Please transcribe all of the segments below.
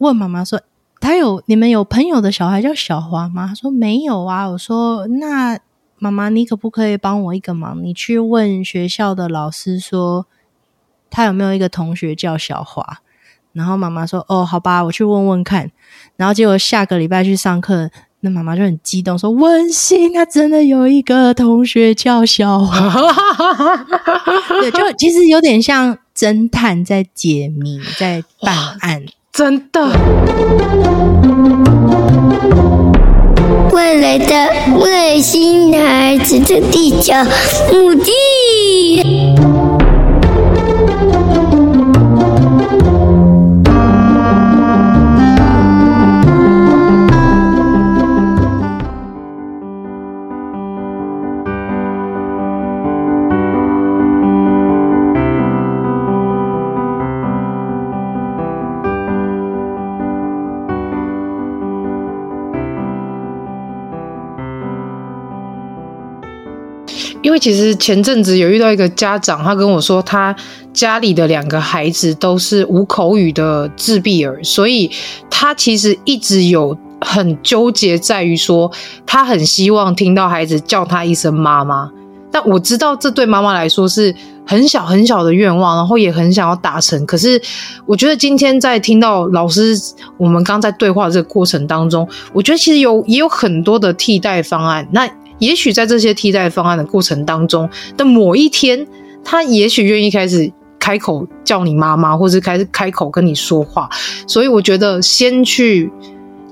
问妈妈说：“他有你们有朋友的小孩叫小华吗？”他说：“没有啊。”我说：“那妈妈，你可不可以帮我一个忙？你去问学校的老师说，他有没有一个同学叫小华？”然后妈妈说：“哦，好吧，我去问问看。”然后结果下个礼拜去上课，那妈妈就很激动说：“温馨，他真的有一个同学叫小华。”对，就其实有点像侦探在解谜，在办案。真的，未来的外星孩子的地球母地。因为其实前阵子有遇到一个家长，他跟我说，他家里的两个孩子都是无口语的自闭儿，所以他其实一直有很纠结，在于说他很希望听到孩子叫他一声妈妈。但我知道这对妈妈来说是很小很小的愿望，然后也很想要达成。可是我觉得今天在听到老师我们刚在对话这个过程当中，我觉得其实有也有很多的替代方案。那也许在这些替代方案的过程当中的某一天，他也许愿意开始开口叫你妈妈，或者开始开口跟你说话。所以我觉得，先去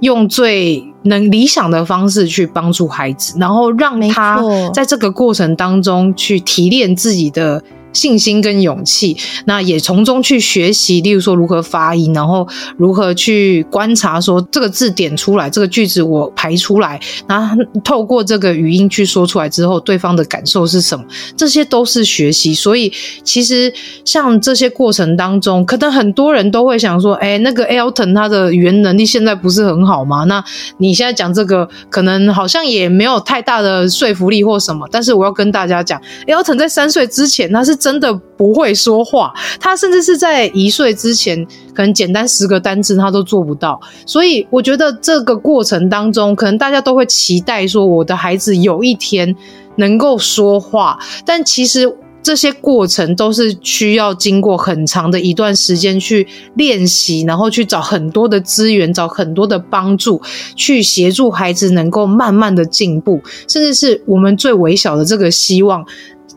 用最能理想的方式去帮助孩子，然后让他在这个过程当中去提炼自己的。信心跟勇气，那也从中去学习，例如说如何发音，然后如何去观察，说这个字点出来，这个句子我排出来，然后透过这个语音去说出来之后，对方的感受是什么？这些都是学习。所以其实像这些过程当中，可能很多人都会想说，哎，那个 Elton 他的语言能力现在不是很好吗？那你现在讲这个，可能好像也没有太大的说服力或什么。但是我要跟大家讲，Elton 在三岁之前，他是。真真的不会说话，他甚至是在一岁之前，可能简单十个单字他都做不到。所以我觉得这个过程当中，可能大家都会期待说，我的孩子有一天能够说话。但其实这些过程都是需要经过很长的一段时间去练习，然后去找很多的资源，找很多的帮助，去协助孩子能够慢慢的进步，甚至是我们最微小的这个希望。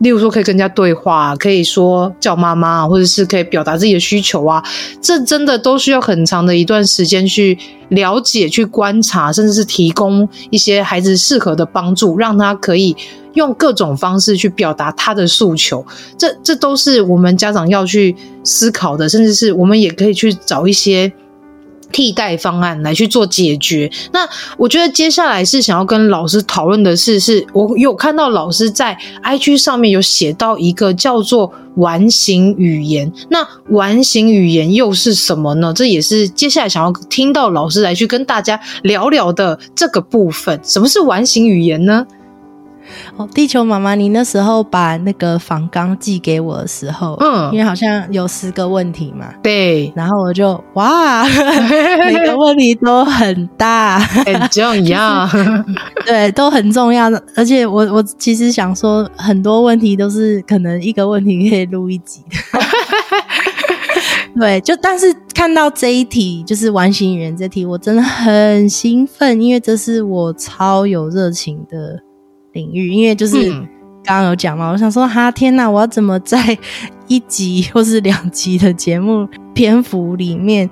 例如说，可以跟人家对话，可以说叫妈妈，或者是可以表达自己的需求啊，这真的都需要很长的一段时间去了解、去观察，甚至是提供一些孩子适合的帮助，让他可以用各种方式去表达他的诉求。这这都是我们家长要去思考的，甚至是我们也可以去找一些。替代方案来去做解决。那我觉得接下来是想要跟老师讨论的是，是我有看到老师在 IG 上面有写到一个叫做完形语言。那完形语言又是什么呢？这也是接下来想要听到老师来去跟大家聊聊的这个部分。什么是完形语言呢？哦，地球妈妈，你那时候把那个仿纲寄给我的时候，嗯，因为好像有十个问题嘛，对，然后我就哇，每个问题都很大，很重要，对，都很重要的。而且我我其实想说，很多问题都是可能一个问题可以录一集的，对，就但是看到这一题，就是完形语言这题，我真的很兴奋，因为这是我超有热情的。领域，因为就是刚刚有讲嘛，嗯、我想说哈，天哪，我要怎么在一集或是两集的节目 篇幅里面，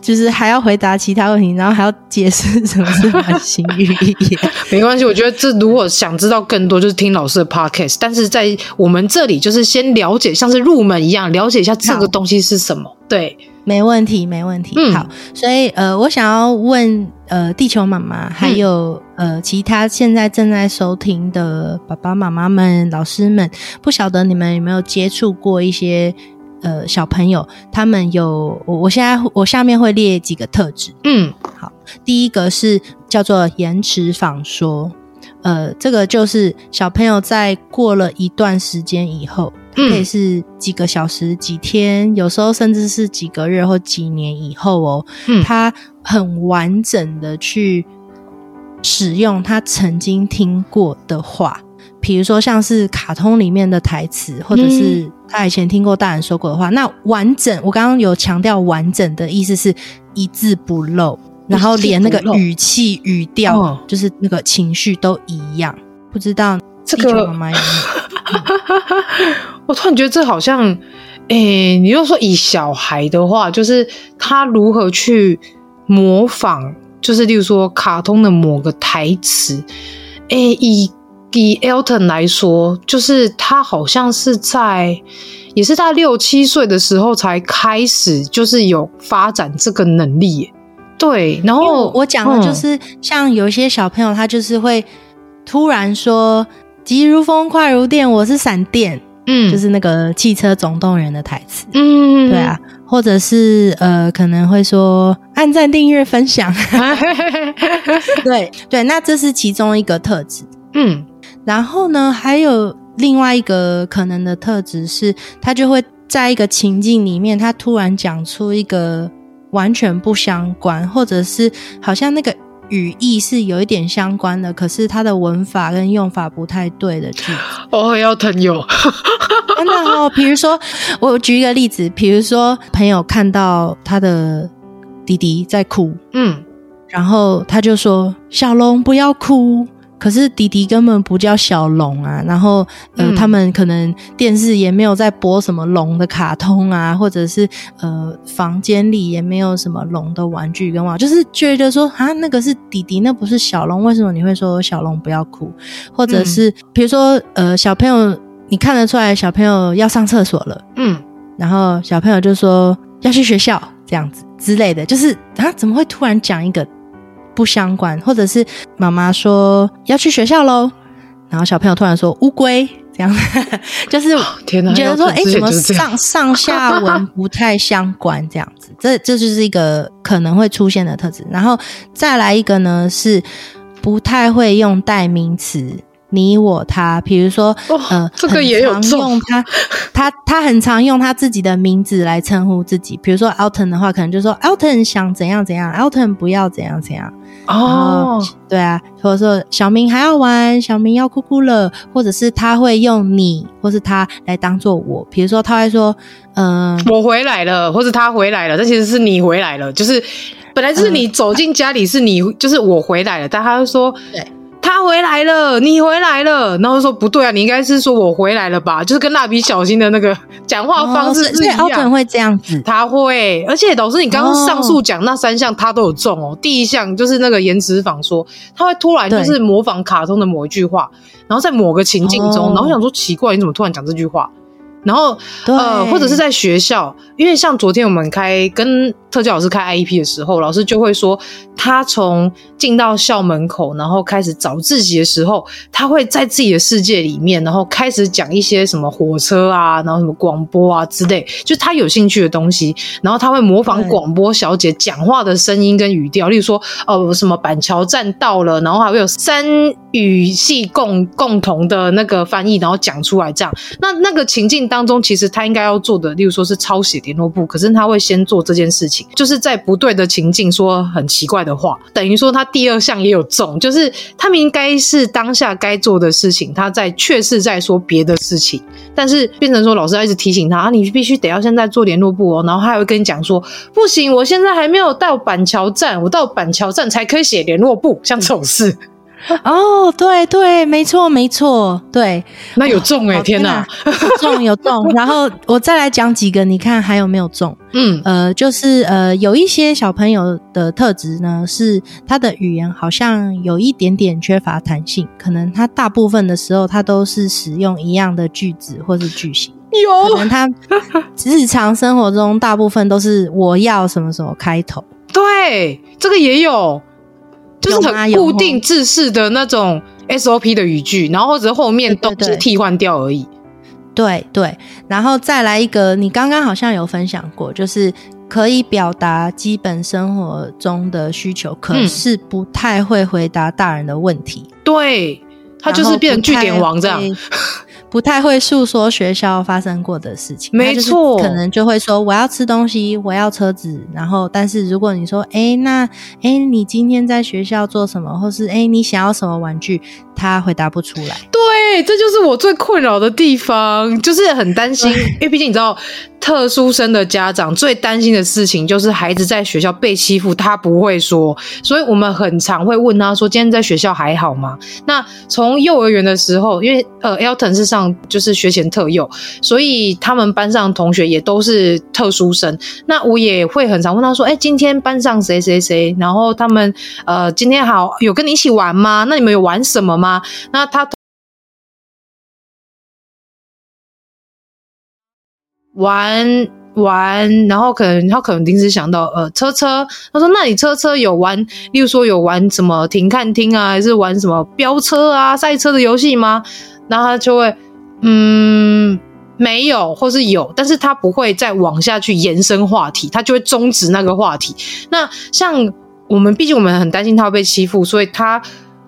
就是还要回答其他问题，然后还要解释什么是完形语言？没关系，我觉得这如果想知道更多，就是听老师的 podcast。但是在我们这里，就是先了解，像是入门一样，了解一下这个东西是什么。对。没问题，没问题。嗯、好，所以呃，我想要问呃，地球妈妈，还有、嗯、呃，其他现在正在收听的爸爸妈妈们、老师们，不晓得你们有没有接触过一些呃小朋友？他们有，我我现在我下面会列几个特质。嗯，好，第一个是叫做延迟仿说，呃，这个就是小朋友在过了一段时间以后。可以是几个小时、几天，有时候甚至是几个月或几年以后哦。嗯，他很完整的去使用他曾经听过的话，比如说像是卡通里面的台词，或者是他以前听过大人说过的话。那完整，我刚刚有强调完整的意思是一字不漏，然后连那个语气、语调，就是那个情绪都一样。不知道这个妈妈有没有？我突然觉得这好像，诶、欸，你又说以小孩的话，就是他如何去模仿，就是例如说卡通的某个台词，诶、欸，以以 Elton 来说，就是他好像是在，也是在六七岁的时候才开始，就是有发展这个能力。对，然后我讲的就是，嗯、像有一些小朋友，他就是会突然说。急如风，快如电，我是闪电，嗯，就是那个汽车总动员的台词，嗯，对啊，或者是呃，可能会说按赞、订阅、分享，对对，那这是其中一个特质，嗯，然后呢，还有另外一个可能的特质是，他就会在一个情境里面，他突然讲出一个完全不相关，或者是好像那个。语义是有一点相关的，可是它的文法跟用法不太对的句子。哦，要朋友，真的哦。比如说，我举一个例子，比如说朋友看到他的弟弟在哭，嗯，然后他就说：“小龙，不要哭。”可是迪迪根本不叫小龙啊，然后呃、嗯，他们可能电视也没有在播什么龙的卡通啊，或者是呃，房间里也没有什么龙的玩具跟娃，就是觉得说啊，那个是迪迪，那不是小龙，为什么你会说小龙不要哭？或者是、嗯、比如说呃，小朋友你看得出来小朋友要上厕所了，嗯，然后小朋友就说要去学校这样子之类的，就是啊，怎么会突然讲一个？不相关，或者是妈妈说要去学校喽，然后小朋友突然说乌龟，这样 就是你觉得说，哎、欸，怎么上上下文不太相关？这样子，这这就是一个可能会出现的特质。然后再来一个呢，是不太会用代名词。你我他，比如说，哦、呃，这个也有很常用他，他他很常用他自己的名字来称呼自己。比如说 Alton 的话，可能就说 Alton 想怎样怎样，Alton 不要怎样怎样。哦，对啊，或者说小明还要玩，小明要哭哭了，或者是他会用你或是他来当做我。比如说他会说，嗯、呃，我回来了，或是他回来了，这其实是你回来了，就是本来就是你走进家里是你，呃、就是我回来了，但他就说对。他回来了，你回来了，然后说不对啊，你应该是说我回来了吧？就是跟蜡笔小新的那个 讲话方式是一样。奥、本、会这样子，他会，而且老师，你刚刚上述讲那三项，他都有中哦。第一项就是那个延迟仿说，他会突然就是模仿卡通的某一句话，然后在某个情境中，哦、然后我想说奇怪，你怎么突然讲这句话？然后，呃，或者是在学校，因为像昨天我们开跟特教老师开 IEP 的时候，老师就会说，他从进到校门口，然后开始找自己的时候，他会在自己的世界里面，然后开始讲一些什么火车啊，然后什么广播啊之类，就他有兴趣的东西，然后他会模仿广播小姐讲话的声音跟语调，例如说，哦，什么板桥站到了，然后还会有三语系共共同的那个翻译，然后讲出来这样，那那个情境当中，其实他应该要做的，例如说是抄写联络簿，可是他会先做这件事情。就是在不对的情境说很奇怪的话，等于说他第二项也有中，就是他们应该是当下该做的事情，他在确实在说别的事情，但是变成说老师要一直提醒他，你必须得要现在做联络簿哦，然后他还会跟你讲说不行，我现在还没有到板桥站，我到板桥站才可以写联络簿，像这种事。哦，对对，没错没错，对，那有中诶、欸哦、天哪，有中有中，然后我再来讲几个，你看还有没有中？嗯，呃，就是呃，有一些小朋友的特质呢，是他的语言好像有一点点缺乏弹性，可能他大部分的时候他都是使用一样的句子或是句型。有，可能他日常生活中大部分都是我要什么什么开头。对，这个也有，就是很固定制式的那种 SOP 的语句，然后或者后面都是替换掉而已。对对，然后再来一个，你刚刚好像有分享过，就是可以表达基本生活中的需求，可是不太会回答大人的问题。嗯、对，他就是变成句点王这样。不太会诉说学校发生过的事情，没错，可能就会说我要吃东西，我要车子，然后但是如果你说，哎，那哎，你今天在学校做什么，或是哎，你想要什么玩具，他回答不出来。对，对这就是我最困扰的地方，就是很担心，因为毕竟你知道。特殊生的家长最担心的事情就是孩子在学校被欺负，他不会说，所以我们很常会问他说：“今天在学校还好吗？”那从幼儿园的时候，因为呃，Elton 是上就是学前特幼，所以他们班上同学也都是特殊生。那我也会很常问他说：“哎，今天班上谁谁谁？然后他们呃，今天好有跟你一起玩吗？那你们有玩什么吗？”那他。玩玩，然后可能他可能临时想到，呃，车车。他说：“那你车车有玩，例如说有玩什么停看听啊，还是玩什么飙车啊、赛车的游戏吗？”然后他就会，嗯，没有，或是有，但是他不会再往下去延伸话题，他就会终止那个话题。那像我们，毕竟我们很担心他会被欺负，所以他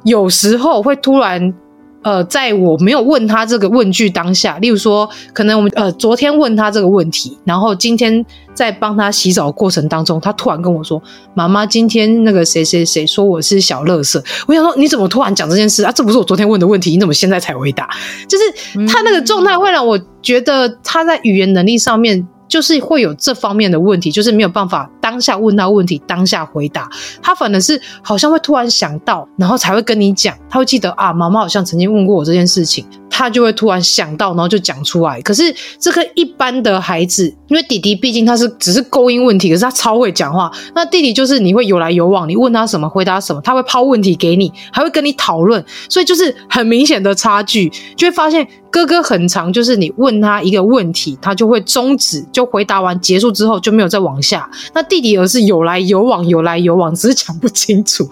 有时候会突然。呃，在我没有问他这个问句当下，例如说，可能我们呃昨天问他这个问题，然后今天在帮他洗澡过程当中，他突然跟我说：“妈妈，今天那个谁谁谁说我是小乐色。”我想说，你怎么突然讲这件事啊？这不是我昨天问的问题，你怎么现在才回答？就是他那个状态会让我觉得他在语言能力上面。就是会有这方面的问题，就是没有办法当下问到问题，当下回答。他反而是好像会突然想到，然后才会跟你讲。他会记得啊，妈妈好像曾经问过我这件事情，他就会突然想到，然后就讲出来。可是这个一般的孩子，因为弟弟毕竟他是只是勾音问题，可是他超会讲话。那弟弟就是你会有来有往，你问他什么回答什么，他会抛问题给你，还会跟你讨论，所以就是很明显的差距，就会发现。哥哥很长，就是你问他一个问题，他就会终止，就回答完结束之后就没有再往下。那弟弟而是有来有往，有来有往，只是讲不清楚。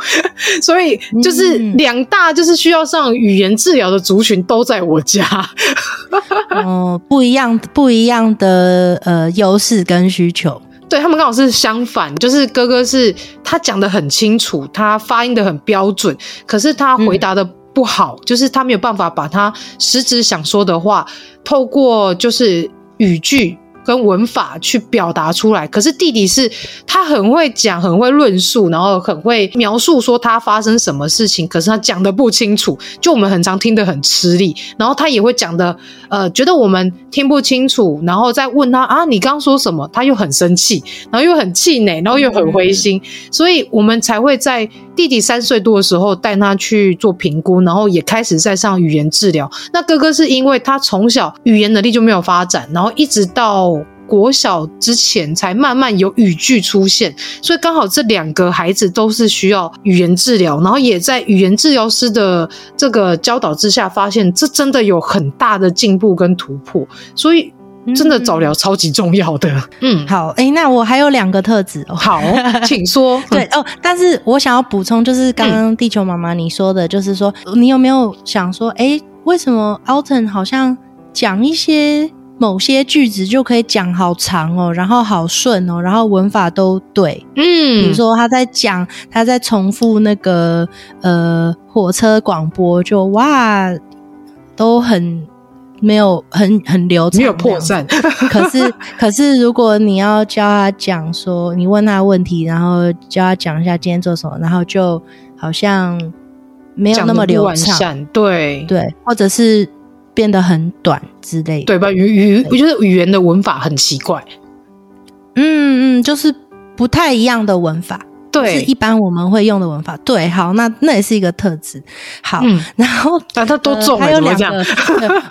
所以就是两大就是需要上语言治疗的族群都在我家。哦，不一样不一样的呃优势跟需求，对，他们刚好是相反，就是哥哥是他讲的很清楚，他发音的很标准，可是他回答的、嗯。不好，就是他没有办法把他实质想说的话，透过就是语句。跟文法去表达出来，可是弟弟是他很会讲，很会论述，然后很会描述说他发生什么事情，可是他讲的不清楚，就我们很常听得很吃力。然后他也会讲的，呃，觉得我们听不清楚，然后再问他啊，你刚刚说什么？他又很生气，然后又很气馁，然后又很灰心，所以我们才会在弟弟三岁多的时候带他去做评估，然后也开始在上语言治疗。那哥哥是因为他从小语言能力就没有发展，然后一直到。国小之前才慢慢有语句出现，所以刚好这两个孩子都是需要语言治疗，然后也在语言治疗师的这个教导之下，发现这真的有很大的进步跟突破，所以真的早疗超级重要的。嗯，好，哎、欸，那我还有两个特质哦。好，请说。对哦，但是我想要补充，就是刚刚地球妈妈你说的，就是说、嗯、你有没有想说，哎、欸，为什么 Alton 好像讲一些。某些句子就可以讲好长哦，然后好顺哦，然后文法都对。嗯，比如说他在讲，他在重复那个呃火车广播，就哇都很没有很很流畅，没有破绽。可是可是如果你要教他讲说，你问他问题，然后教他讲一下今天做什么，然后就好像没有那么流畅，对对，或者是。变得很短之类的，对吧？语语，我觉得语言的文法很奇怪。嗯嗯，就是不太一样的文法，对，是一般我们会用的文法。对，好，那那也是一个特质。好，嗯、然后啊，他多重、欸呃？还有两个，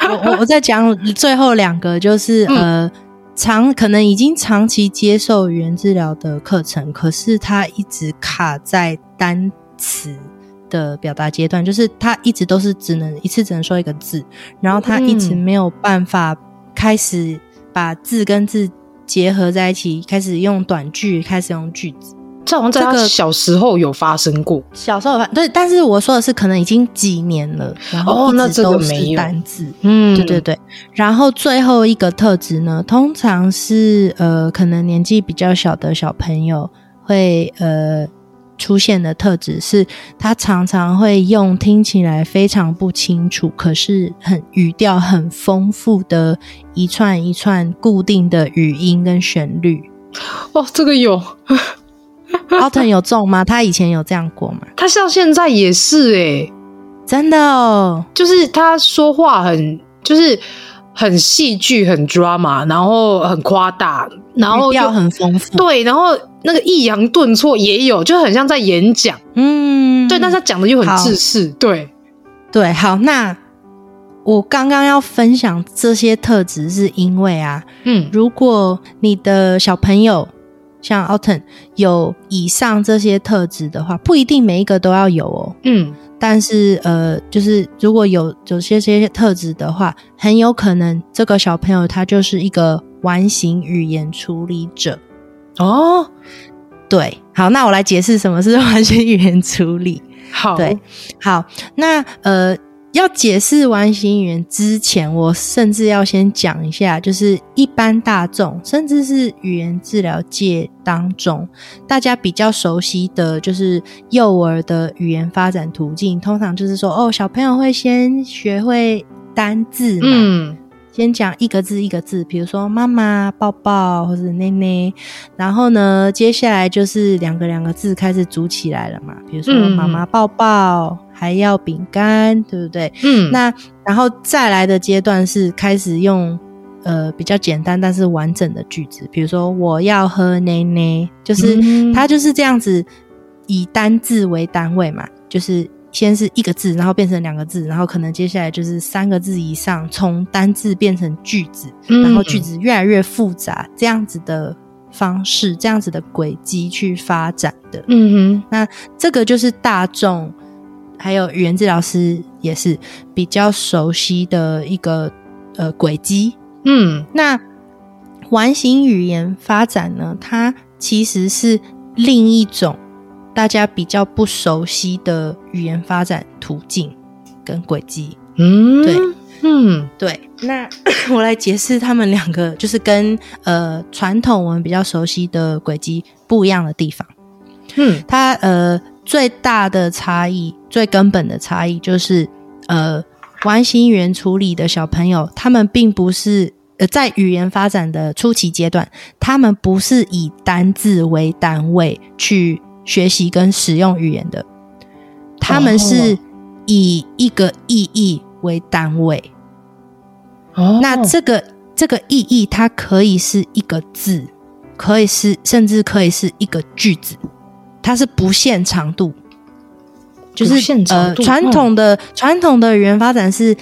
我我我再讲最后两个，就是、嗯、呃，长可能已经长期接受语言治疗的课程，可是他一直卡在单词。的表达阶段，就是他一直都是只能一次只能说一个字，然后他一直没有办法开始把字跟字结合在一起，开始用短句，开始用句子。这好像在他小时候有发生过，小时候有发对，但是我说的是可能已经几年了，然后一直都是单字，哦、嗯，对对对。然后最后一个特质呢，通常是呃，可能年纪比较小的小朋友会呃出现的特质是，他常常会用听起来非常不清楚，可是很语调很丰富的一串一串固定的语音跟旋律。哦，这个有。奥腾有中吗？他以前有这样过吗？他像现在也是哎、欸，真的哦，就是他说话很就是很戏剧、很 drama，然后很夸大，然后又很丰富，对，然后那个抑扬顿挫也有，就很像在演讲，嗯，对，但是他讲的又很自私，对。对，好，那我刚刚要分享这些特质，是因为啊，嗯，如果你的小朋友。像 Alton 有以上这些特质的话，不一定每一个都要有哦。嗯，但是呃，就是如果有有些这些特质的话，很有可能这个小朋友他就是一个完形语言处理者哦。对，好，那我来解释什么是完形语言处理。好，对，好，那呃。要解释完形语言之前，我甚至要先讲一下，就是一般大众，甚至是语言治疗界当中，大家比较熟悉的就是幼儿的语言发展途径，通常就是说，哦，小朋友会先学会单字嘛。嗯先讲一个字一个字，比如说妈妈、抱抱或者奶奶，然后呢，接下来就是两个两个字开始组起来了嘛，比如说妈妈抱抱，还要饼干，对不对？嗯，那然后再来的阶段是开始用呃比较简单但是完整的句子，比如说我要喝奶奶，就是它就是这样子以单字为单位嘛，就是。先是一个字，然后变成两个字，然后可能接下来就是三个字以上，从单字变成句子，然后句子越来越复杂，这样子的方式，这样子的轨迹去发展的。嗯哼，那这个就是大众还有语言治疗师也是比较熟悉的一个呃轨迹。嗯，那完形语言发展呢，它其实是另一种。大家比较不熟悉的语言发展途径跟轨迹，嗯，对，嗯，对。那 我来解释他们两个，就是跟呃传统我们比较熟悉的轨迹不一样的地方。嗯，它呃最大的差异、最根本的差异就是呃完形语言处理的小朋友，他们并不是呃在语言发展的初期阶段，他们不是以单字为单位去。学习跟使用语言的，他们是以一个意义为单位。哦，那这个这个意义，它可以是一个字，可以是甚至可以是一个句子，它是不限长度。就是呃，传统的传统的语言发展是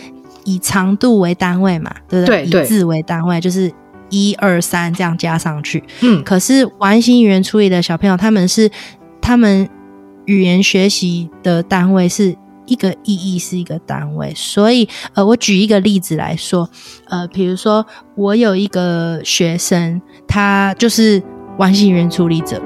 以长度为单位嘛，对不对？对，以字为单位，就是一二三这样加上去。嗯，可是完形语言处理的小朋友，他们是。他们语言学习的单位是一个意义，是一个单位，所以呃，我举一个例子来说，呃，比如说我有一个学生，他就是完形语言处理者。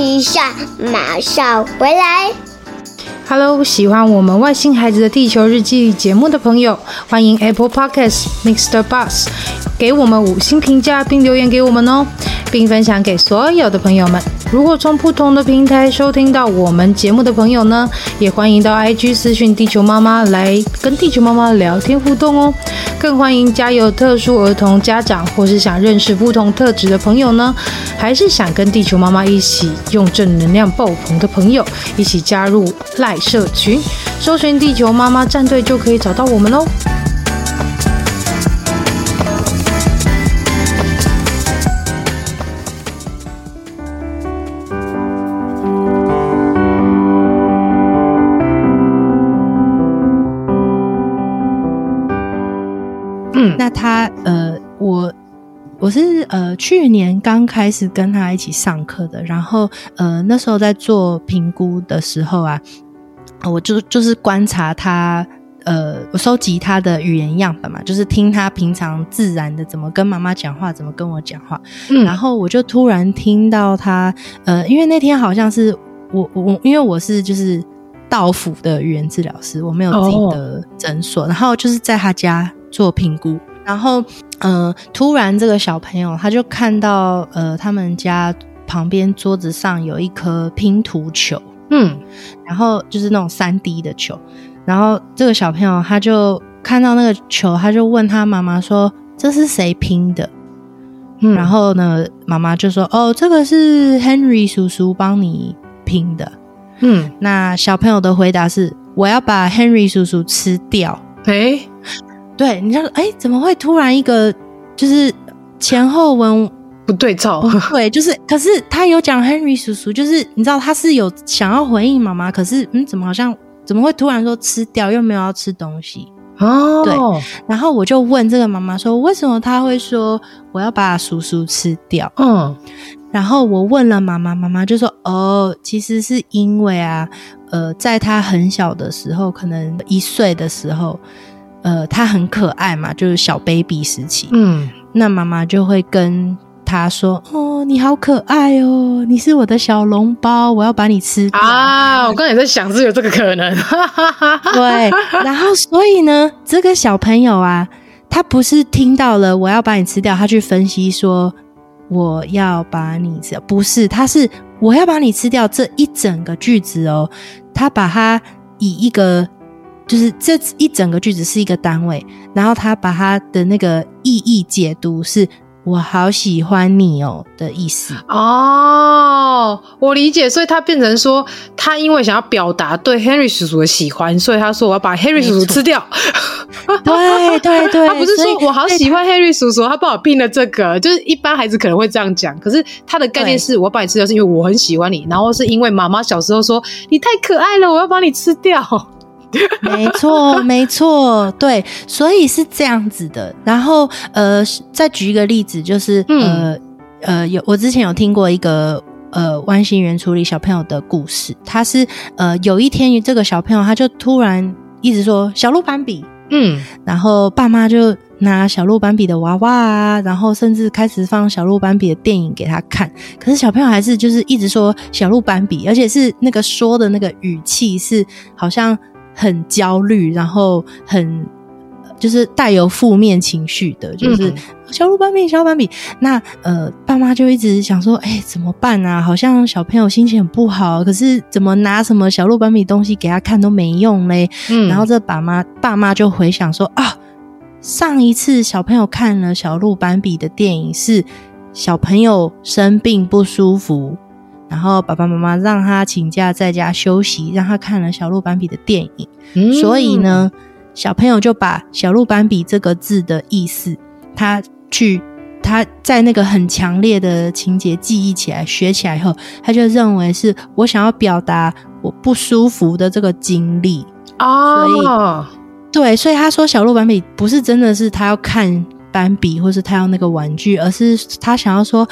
一下，马上回来。Hello，喜欢我们外星孩子的地球日记节目的朋友，欢迎 Apple Podcasts Mr. Bus 给我们五星评价并留言给我们哦，并分享给所有的朋友们。如果从不同的平台收听到我们节目的朋友呢，也欢迎到 IG 私讯地球妈妈来跟地球妈妈聊天互动哦。更欢迎家有特殊儿童家长或是想认识不同特质的朋友呢，还是想跟地球妈妈一起用正能量爆棚的朋友，一起加入赖社群，搜寻地球妈妈战队就可以找到我们喽。我是呃去年刚开始跟他一起上课的，然后呃那时候在做评估的时候啊，我就就是观察他。呃，我收集他的语言样本嘛，就是听他平常自然的怎么跟妈妈讲话，怎么跟我讲话。嗯，然后我就突然听到他，呃，因为那天好像是我我因为我是就是道府的语言治疗师，我没有自己的诊所，哦，然后就是在他家做评估，然后呃，突然这个小朋友他就看到呃，他们家旁边桌子上有一颗拼图球，嗯，然后就是那种三 D 的球。然后这个小朋友他就看到那个球，他就问他妈妈说：“这是谁拼的？”嗯，然后呢，妈妈就说：“哦，这个是 Henry 叔叔帮你拼的。”嗯，那小朋友的回答是：“我要把 Henry 叔叔吃掉。”诶，对，你知道，哎，怎么会突然一个就是前后文不对照？对，就是，可是他有讲 Henry 叔叔，就是你知道他是有想要回应妈妈，可是嗯，怎么好像？怎么会突然说吃掉，又没有要吃东西？哦，对。然后我就问这个妈妈说，为什么他会说我要把叔叔吃掉？嗯。然后我问了妈妈，妈妈就说，哦，其实是因为啊，呃，在他很小的时候，可能一岁的时候，呃，他很可爱嘛，就是小 baby 时期。嗯。那妈妈就会跟。他说：“哦，你好可爱哦，你是我的小笼包，我要把你吃掉啊！”我刚才在想，是有这个可能。对，然后所以呢，这个小朋友啊，他不是听到了我要把你吃掉，他去分析说我要把你吃掉，不是，他是我要把你吃掉这一整个句子哦，他把它以一个就是这一整个句子是一个单位，然后他把他的那个意义解读是。我好喜欢你哦的意思哦，我理解，所以他变成说，他因为想要表达对 Henry 叔叔的喜欢，所以他说我要把 Henry 叔叔吃掉。对对对，他不是说我好喜欢 Henry 叔叔，他不好拼了这个，就是一般孩子可能会这样讲，可是他的概念是我把你吃掉，是因为我很喜欢你，然后是因为妈妈小时候说你太可爱了，我要把你吃掉。没错，没错，对，所以是这样子的。然后，呃，再举一个例子，就是，嗯、呃，呃，有我之前有听过一个呃弯心圆处理小朋友的故事。他是呃有一天，这个小朋友他就突然一直说小鹿斑比，嗯，然后爸妈就拿小鹿斑比的娃娃啊，然后甚至开始放小鹿斑比的电影给他看。可是小朋友还是就是一直说小鹿斑比，而且是那个说的那个语气是好像。很焦虑，然后很就是带有负面情绪的，就是小鹿斑比，小鹿斑比。那呃，爸妈就一直想说，哎，怎么办啊？好像小朋友心情很不好，可是怎么拿什么小鹿斑比东西给他看都没用嘞。嗯，然后这爸妈爸妈就回想说啊，上一次小朋友看了小鹿斑比的电影是小朋友生病不舒服。然后爸爸妈妈让他请假在家休息，让他看了小鹿斑比的电影。嗯，所以呢，小朋友就把小鹿斑比这个字的意思，他去他在那个很强烈的情节记忆起来、学起来以后，他就认为是我想要表达我不舒服的这个经历啊。所以，对，所以他说小鹿斑比不是真的是他要看斑比，或是他要那个玩具，而是他想要说。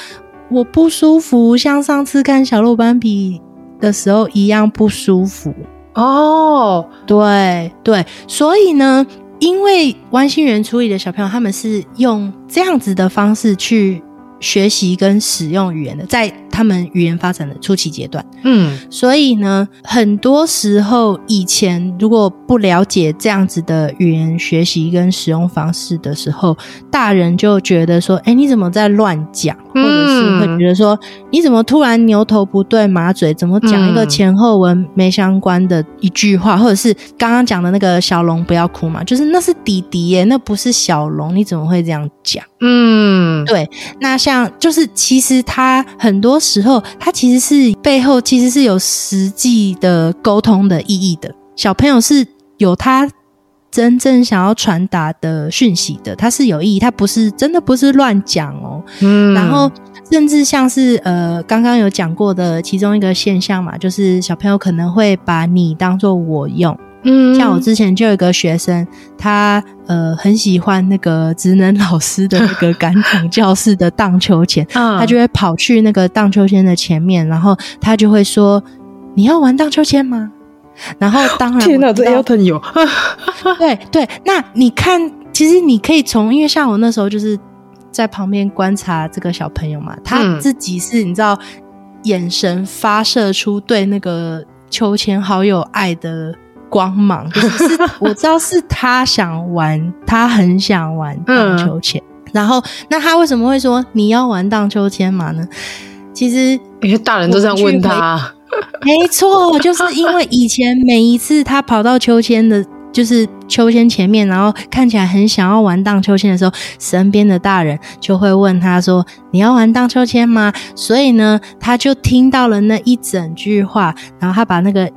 我不舒服，像上次看小鹿斑比的时候一样不舒服哦。对对，所以呢，因为弯心圆处理的小朋友，他们是用这样子的方式去学习跟使用语言的，在他们语言发展的初期阶段，嗯，所以呢，很多时候以前如果不了解这样子的语言学习跟使用方式的时候，大人就觉得说，哎，你怎么在乱讲？或者是会觉得说，你怎么突然牛头不对马嘴？怎么讲一个前后文没相关的一句话？或者是刚刚讲的那个小龙不要哭嘛，就是那是弟弟耶，那不是小龙，你怎么会这样讲？嗯，对，那像就是其实他很多。时候，他其实是背后其实是有实际的沟通的意义的。小朋友是有他真正想要传达的讯息的，他是有意义，他不是真的不是乱讲哦。嗯，然后甚至像是呃刚刚有讲过的其中一个现象嘛，就是小朋友可能会把你当做我用。嗯，像我之前就有一个学生，他呃很喜欢那个职能老师的那个赶场教室的荡秋千，嗯，他就会跑去那个荡秋千的前面，然后他就会说：“你要玩荡秋千吗？”然后当然，天哪，这腰疼有。对对，那你看，其实你可以从，因为像我那时候就是在旁边观察这个小朋友嘛，他自己是你知道，眼神发射出对那个秋千好有爱的光芒，就是我知道是他想玩，他很想玩荡秋千。嗯、然后，那他为什么会说你要玩荡秋千嘛呢？其实因为大人都这样问他。没错，就是因为以前每一次他跑到秋千的，就是秋千前面，然后看起来很想要玩荡秋千的时候，身边的大人就会问他说：“你要玩荡秋千吗？”所以呢，他就听到了那一整句话，然后他把那个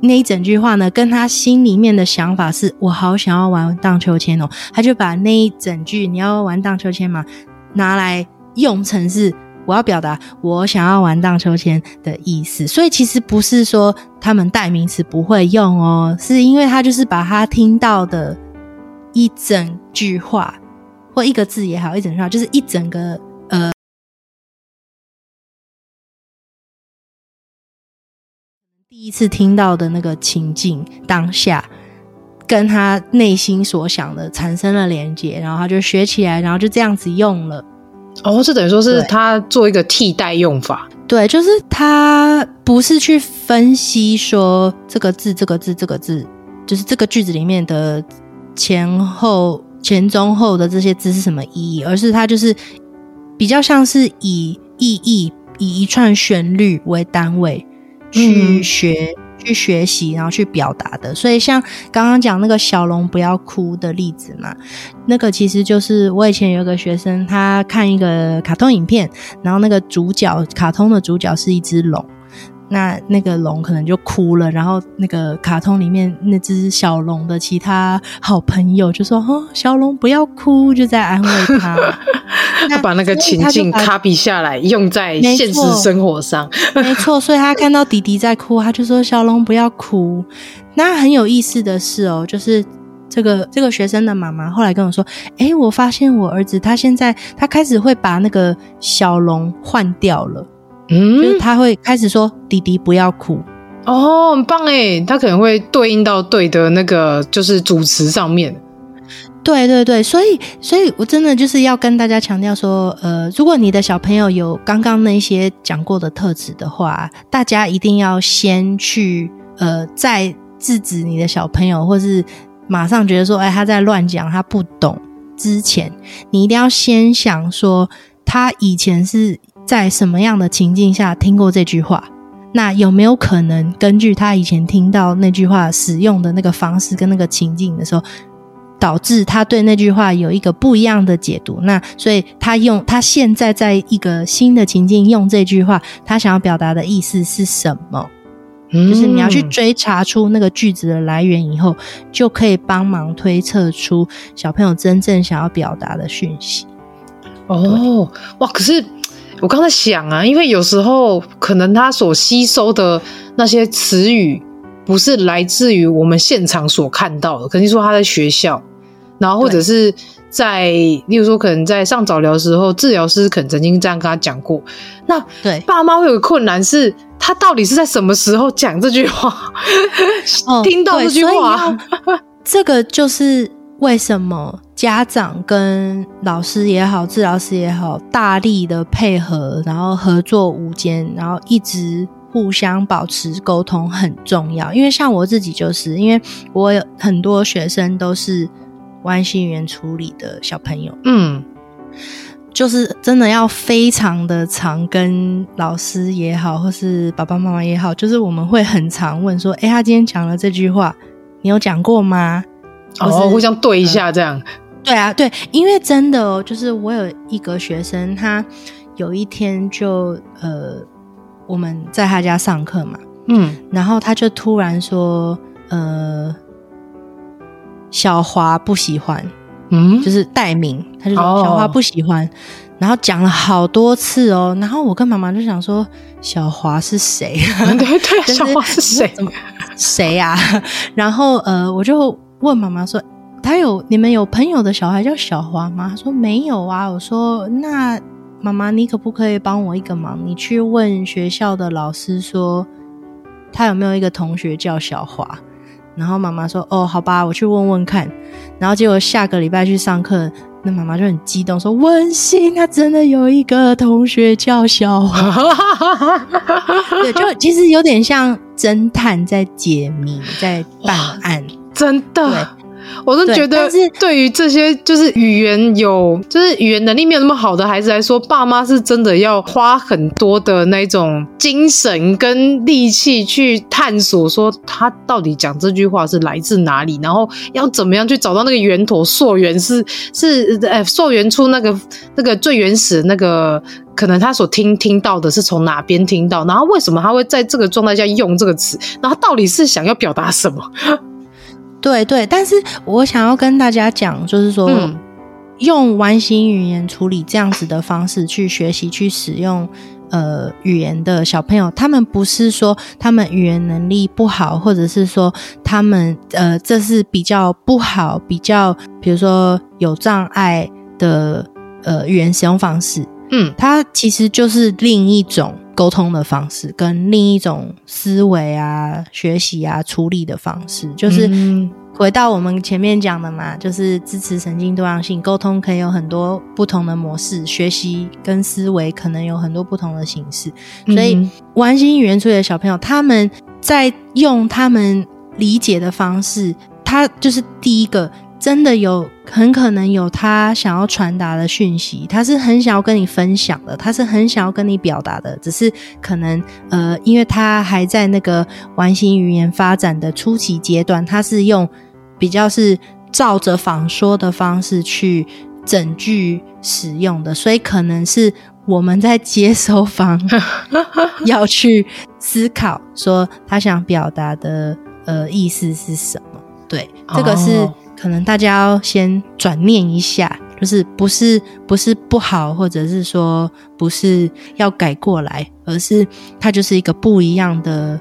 那一整句话呢，跟他心里面的想法是“我好想要玩荡秋千哦”，他就把那一整句“你要玩荡秋千吗”拿来用成是。我要表达我想要玩荡秋千的意思，所以其实不是说他们代名词不会用哦，是因为他就是把他听到的一整句话或一个字也好，一整句话就是一整个呃第一次听到的那个情境当下，跟他内心所想的产生了连接，然后他就学起来，然后就这样子用了。哦，这等于说是他做一个替代用法。对，就是他不是去分析说这个字、这个字、这个字，就是这个句子里面的前后、前中后的这些字是什么意义，而是他就是比较像是以意义、以一串旋律为单位去学。去学习，然后去表达的。所以像刚刚讲那个小龙不要哭的例子嘛，那个其实就是我以前有个学生，他看一个卡通影片，然后那个主角，卡通的主角是一只龙。那那个龙可能就哭了，然后那个卡通里面那只小龙的其他好朋友就说：“哦，小龙不要哭，就在安慰他。那 ”他把那个情境 copy 下来，用在现实生活上。没错，所以他看到弟弟在哭，他就说：“小龙不要哭。”那很有意思的是哦，就是这个这个学生的妈妈后来跟我说：“诶，我发现我儿子他现在他开始会把那个小龙换掉了。”嗯，就是他会开始说：“弟弟不要哭。”哦，很棒诶，他可能会对应到对的那个就是主词上面。对对对，所以所以我真的就是要跟大家强调说，呃，如果你的小朋友有刚刚那些讲过的特质的话，大家一定要先去呃，在制止你的小朋友，或是马上觉得说，哎，他在乱讲，他不懂之前，你一定要先想说，他以前是。在什么样的情境下听过这句话？那有没有可能根据他以前听到那句话使用的那个方式跟那个情境的时候，导致他对那句话有一个不一样的解读？那所以他用他现在在一个新的情境用这句话，他想要表达的意思是什么？嗯，就是你要去追查出那个句子的来源以后，就可以帮忙推测出小朋友真正想要表达的讯息。哦，哇！可是。我刚才想啊，因为有时候可能他所吸收的那些词语，不是来自于我们现场所看到的，肯定说他在学校，然后或者是在，例如说可能在上早疗的时候，治疗师可能曾经这样跟他讲过。那对爸妈会有个困难是，他到底是在什么时候讲这句话？哦、听到这句话，这个就是。为什么家长跟老师也好，治疗师也好，大力的配合，然后合作无间，然后一直互相保持沟通很重要。因为像我自己就是，因为我有很多学生都是关系语言处理的小朋友，嗯，就是真的要非常的常跟老师也好，或是爸爸妈妈也好，就是我们会很常问说：“哎，他今天讲了这句话，你有讲过吗？”哦，互相对一下这样。对啊，对，因为真的哦，就是我有一个学生，他有一天就呃，我们在他家上课嘛，嗯，然后他就突然说，呃，小华不喜欢，嗯，就是代名，他就说小华不喜欢，哦、然后讲了好多次哦，然后我跟妈妈就想说，小华是谁？对 对，小华是谁？谁呀、啊？然后呃，我就问妈妈说，他有你们有朋友的小孩叫小华吗？他说没有啊。我说那妈妈，你可不可以帮我一个忙？你去问学校的老师说，他有没有一个同学叫小华？然后妈妈说哦，好吧，我去问问看。然后结果下个礼拜去上课。那妈妈就很激动说：“温馨，他真的有一个同学叫小王。”对，就其实有点像侦探在解谜，在办案，真的。对我都觉得，对于这些就是语言有，就是语言能力没有那么好的孩子来说，爸妈是真的要花很多的那种精神跟力气去探索，说他到底讲这句话是来自哪里，然后要怎么样去找到那个源头，溯源是是呃，溯源出那个那个最原始的那个可能他所听听到的是从哪边听到，然后为什么他会在这个状态下用这个词，然后到底是想要表达什么？对对，但是我想要跟大家讲，就是说，嗯、用完形语言处理这样子的方式去学习、去使用呃语言的小朋友，他们不是说他们语言能力不好，或者是说他们呃这是比较不好、比较比如说有障碍的呃语言使用方式。嗯，它其实就是另一种沟通的方式，跟另一种思维啊、学习啊、处理的方式，就是回到我们前面讲的嘛，就是支持神经多样性，沟通可以有很多不同的模式，学习跟思维可能有很多不同的形式。所以，完形语言处理的小朋友，他们在用他们理解的方式，他就是第一个。真的有很可能有他想要传达的讯息，他是很想要跟你分享的，他是很想要跟你表达的，只是可能呃，因为他还在那个完形语言发展的初期阶段，他是用比较是照着仿说的方式去整句使用的，所以可能是我们在接收方 要去思考说他想表达的呃意思是什么，对，这个是。可能大家要先转念一下，就是不是不是不好，或者是说不是要改过来，而是它就是一个不一样的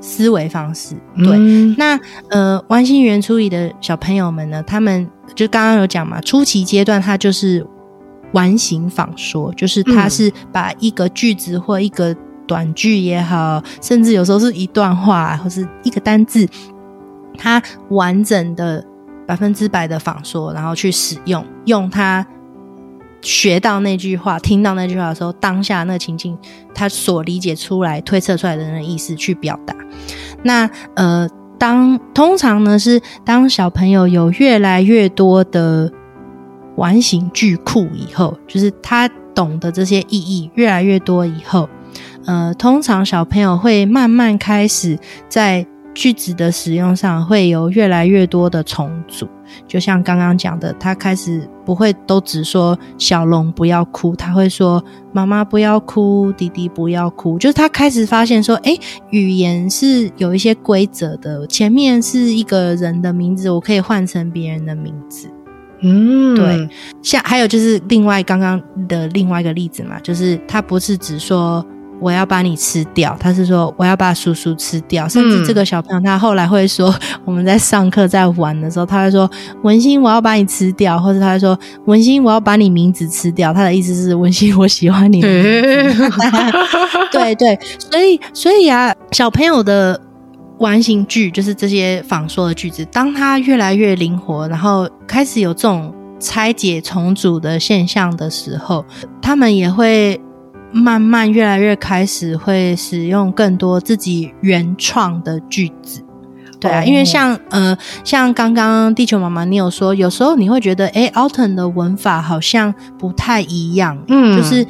思维方式。对，嗯、那呃，完形语言处理的小朋友们呢，他们就刚刚有讲嘛，初期阶段他就是完形仿说，就是他是把一个句子或一个短句也好，甚至有时候是一段话或是一个单字，它完整的。百分之百的仿说，然后去使用，用他学到那句话、听到那句话的时候，当下那个情境，他所理解出来、推测出来的那意思去表达。那呃，当通常呢是当小朋友有越来越多的完形句库以后，就是他懂得这些意义越来越多以后，呃，通常小朋友会慢慢开始在。句子的使用上会有越来越多的重组，就像刚刚讲的，他开始不会都只说小龙不要哭，他会说妈妈不要哭，弟弟不要哭，就是他开始发现说，诶，语言是有一些规则的，前面是一个人的名字，我可以换成别人的名字，嗯，对，像还有就是另外刚刚的另外一个例子嘛，就是他不是只说。我要把你吃掉，他是说我要把叔叔吃掉，甚至这个小朋友他后来会说，我们在上课在玩的时候，他会说文馨我要把你吃掉，或者他会说文馨我要把你名字吃掉，他的意思是文馨我喜欢你。对对，所以所以啊，小朋友的完形句就是这些仿说的句子，当他越来越灵活，然后开始有这种拆解重组的现象的时候，他们也会。慢慢越来越开始会使用更多自己原创的句子，对啊，因为像呃像刚刚地球妈妈你有说，有时候你会觉得诶 Alton 的文法好像不太一样，嗯，就是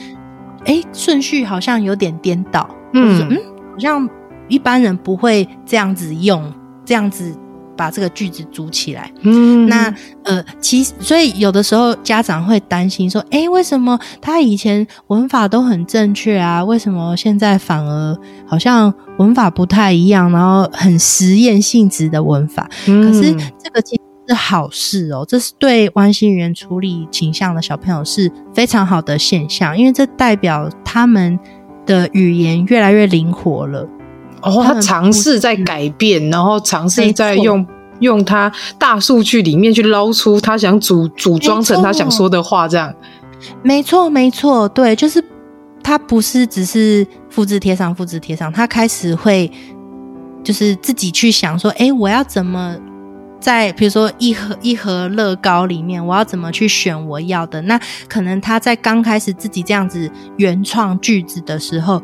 诶顺序好像有点颠倒，嗯。嗯，好像一般人不会这样子用，这样子。把这个句子组起来，嗯，那呃，其实所以有的时候家长会担心说，诶，为什么他以前文法都很正确啊？为什么现在反而好像文法不太一样，然后很实验性质的文法？嗯，可是这个其实是好事哦，这是对完形语言处理倾向的小朋友是非常好的现象，因为这代表他们的语言越来越灵活了。哦，他尝试在改变，然后尝试在用用他大数据里面去捞出他想组组装成他想说的话，这样。没错，没错，对，就是他不是只是复制贴上，复制贴上，他开始会就是自己去想说，哎，我要怎么。在比如说一盒一盒乐高里面，我要怎么去选我要的？那可能他在刚开始自己这样子原创句子的时候，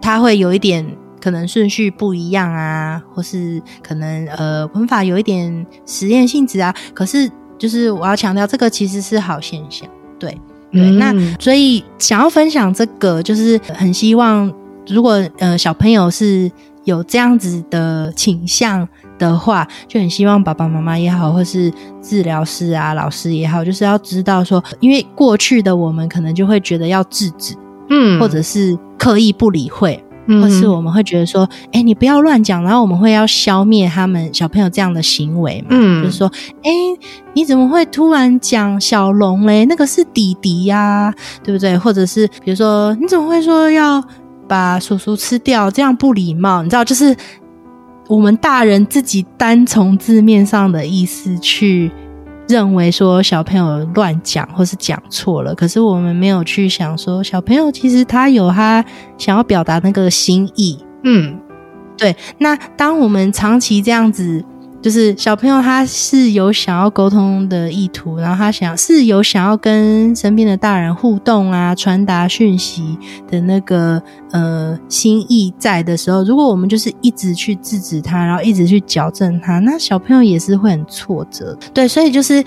他会有一点可能顺序不一样啊，或是可能呃文法有一点实验性质啊。可是就是我要强调，这个其实是好现象，对对。嗯、那所以想要分享这个，就是很希望如果呃小朋友是有这样子的倾向。的话，就很希望爸爸妈妈也好，或是治疗师啊、老师也好，就是要知道说，因为过去的我们可能就会觉得要制止，嗯，或者是刻意不理会，嗯，或是我们会觉得说，哎、欸，你不要乱讲，然后我们会要消灭他们小朋友这样的行为嘛，嗯，就是说，哎、欸，你怎么会突然讲小龙嘞？那个是弟弟呀、啊，对不对？或者是比如说，你怎么会说要把叔叔吃掉？这样不礼貌，你知道，就是。我们大人自己单从字面上的意思去认为说小朋友乱讲或是讲错了，可是我们没有去想说小朋友其实他有他想要表达那个心意。嗯，对。那当我们长期这样子。就是小朋友他是有想要沟通的意图，然后他想是有想要跟身边的大人互动啊，传达讯息的那个呃心意在的时候，如果我们就是一直去制止他，然后一直去矫正他，那小朋友也是会很挫折。对，所以就是。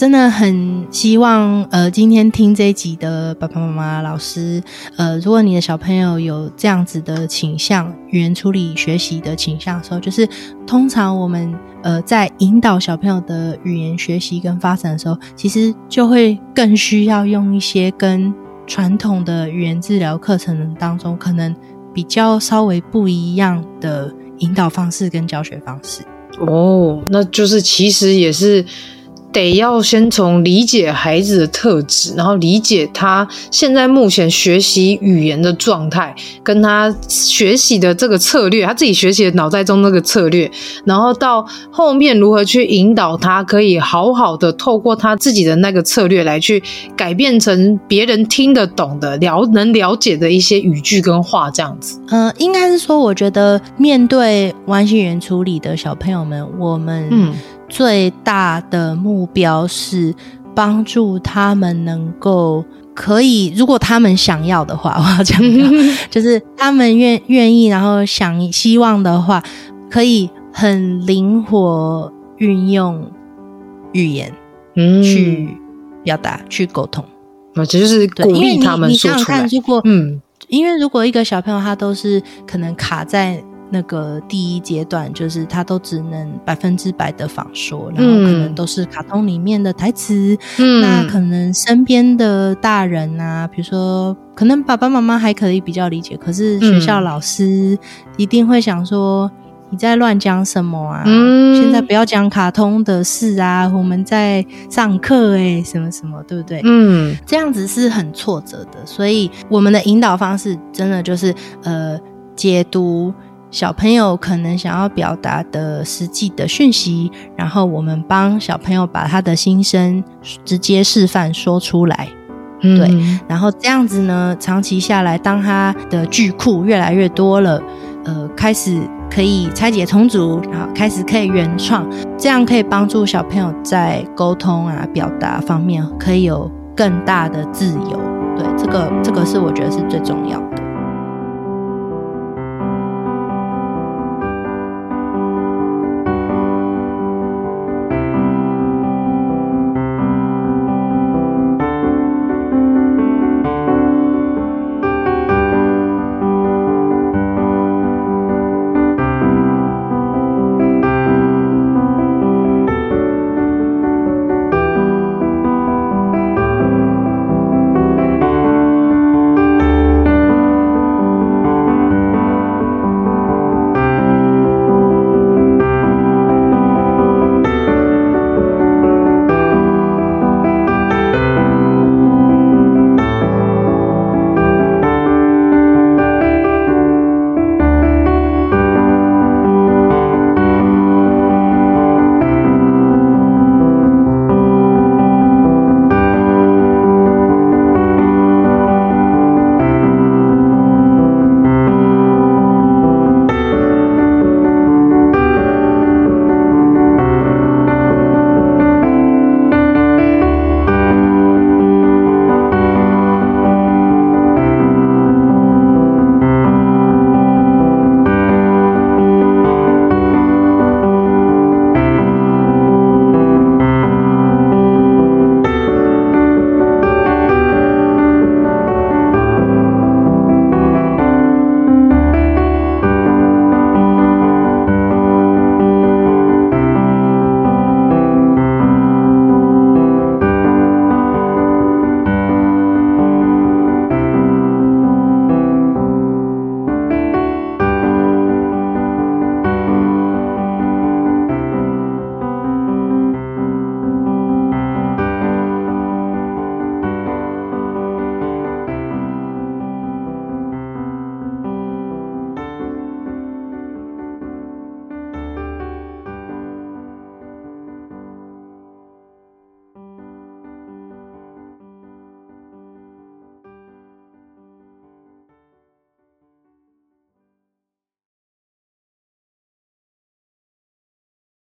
真的很希望，呃，今天听这一集的爸爸妈妈、老师，呃，如果你的小朋友有这样子的倾向，语言处理学习的倾向的时候，就是通常我们呃在引导小朋友的语言学习跟发展的时候，其实就会更需要用一些跟传统的语言治疗课程当中可能比较稍微不一样的引导方式跟教学方式。哦，那就是其实也是。得要先从理解孩子的特质，然后理解他现在目前学习语言的状态，跟他学习的这个策略，他自己学习的脑袋中那个策略，然后到后面如何去引导他，可以好好的透过他自己的那个策略来去改变成别人听得懂的、了能了解的一些语句跟话，这样子。嗯、呃，应该是说，我觉得面对完形语言处理的小朋友们，我们嗯。最大的目标是帮助他们能够可以，如果他们想要的话，我要讲，就是他们愿愿意，然后想希望的话，可以很灵活运用语言，嗯，去表达、去沟通。啊，这就是鼓励他们说出来。如果嗯，因为如果一个小朋友他都是可能卡在。那个第一阶段就是他都只能百分之百的仿说，然后可能都是卡通里面的台词。嗯，那可能身边的大人啊，比如说可能爸爸妈妈还可以比较理解，可是学校老师一定会想说你在乱讲什么啊？嗯，现在不要讲卡通的事啊，我们在上课哎，什么什么，对不对？嗯，这样子是很挫折的，所以我们的引导方式真的就是呃解读。小朋友可能想要表达的实际的讯息，然后我们帮小朋友把他的心声直接示范说出来，嗯，对，然后这样子呢，长期下来，当他的句库越来越多了，呃，开始可以拆解重组，然后开始可以原创，这样可以帮助小朋友在沟通啊、表达方面可以有更大的自由。对，这个这个是我觉得是最重要的。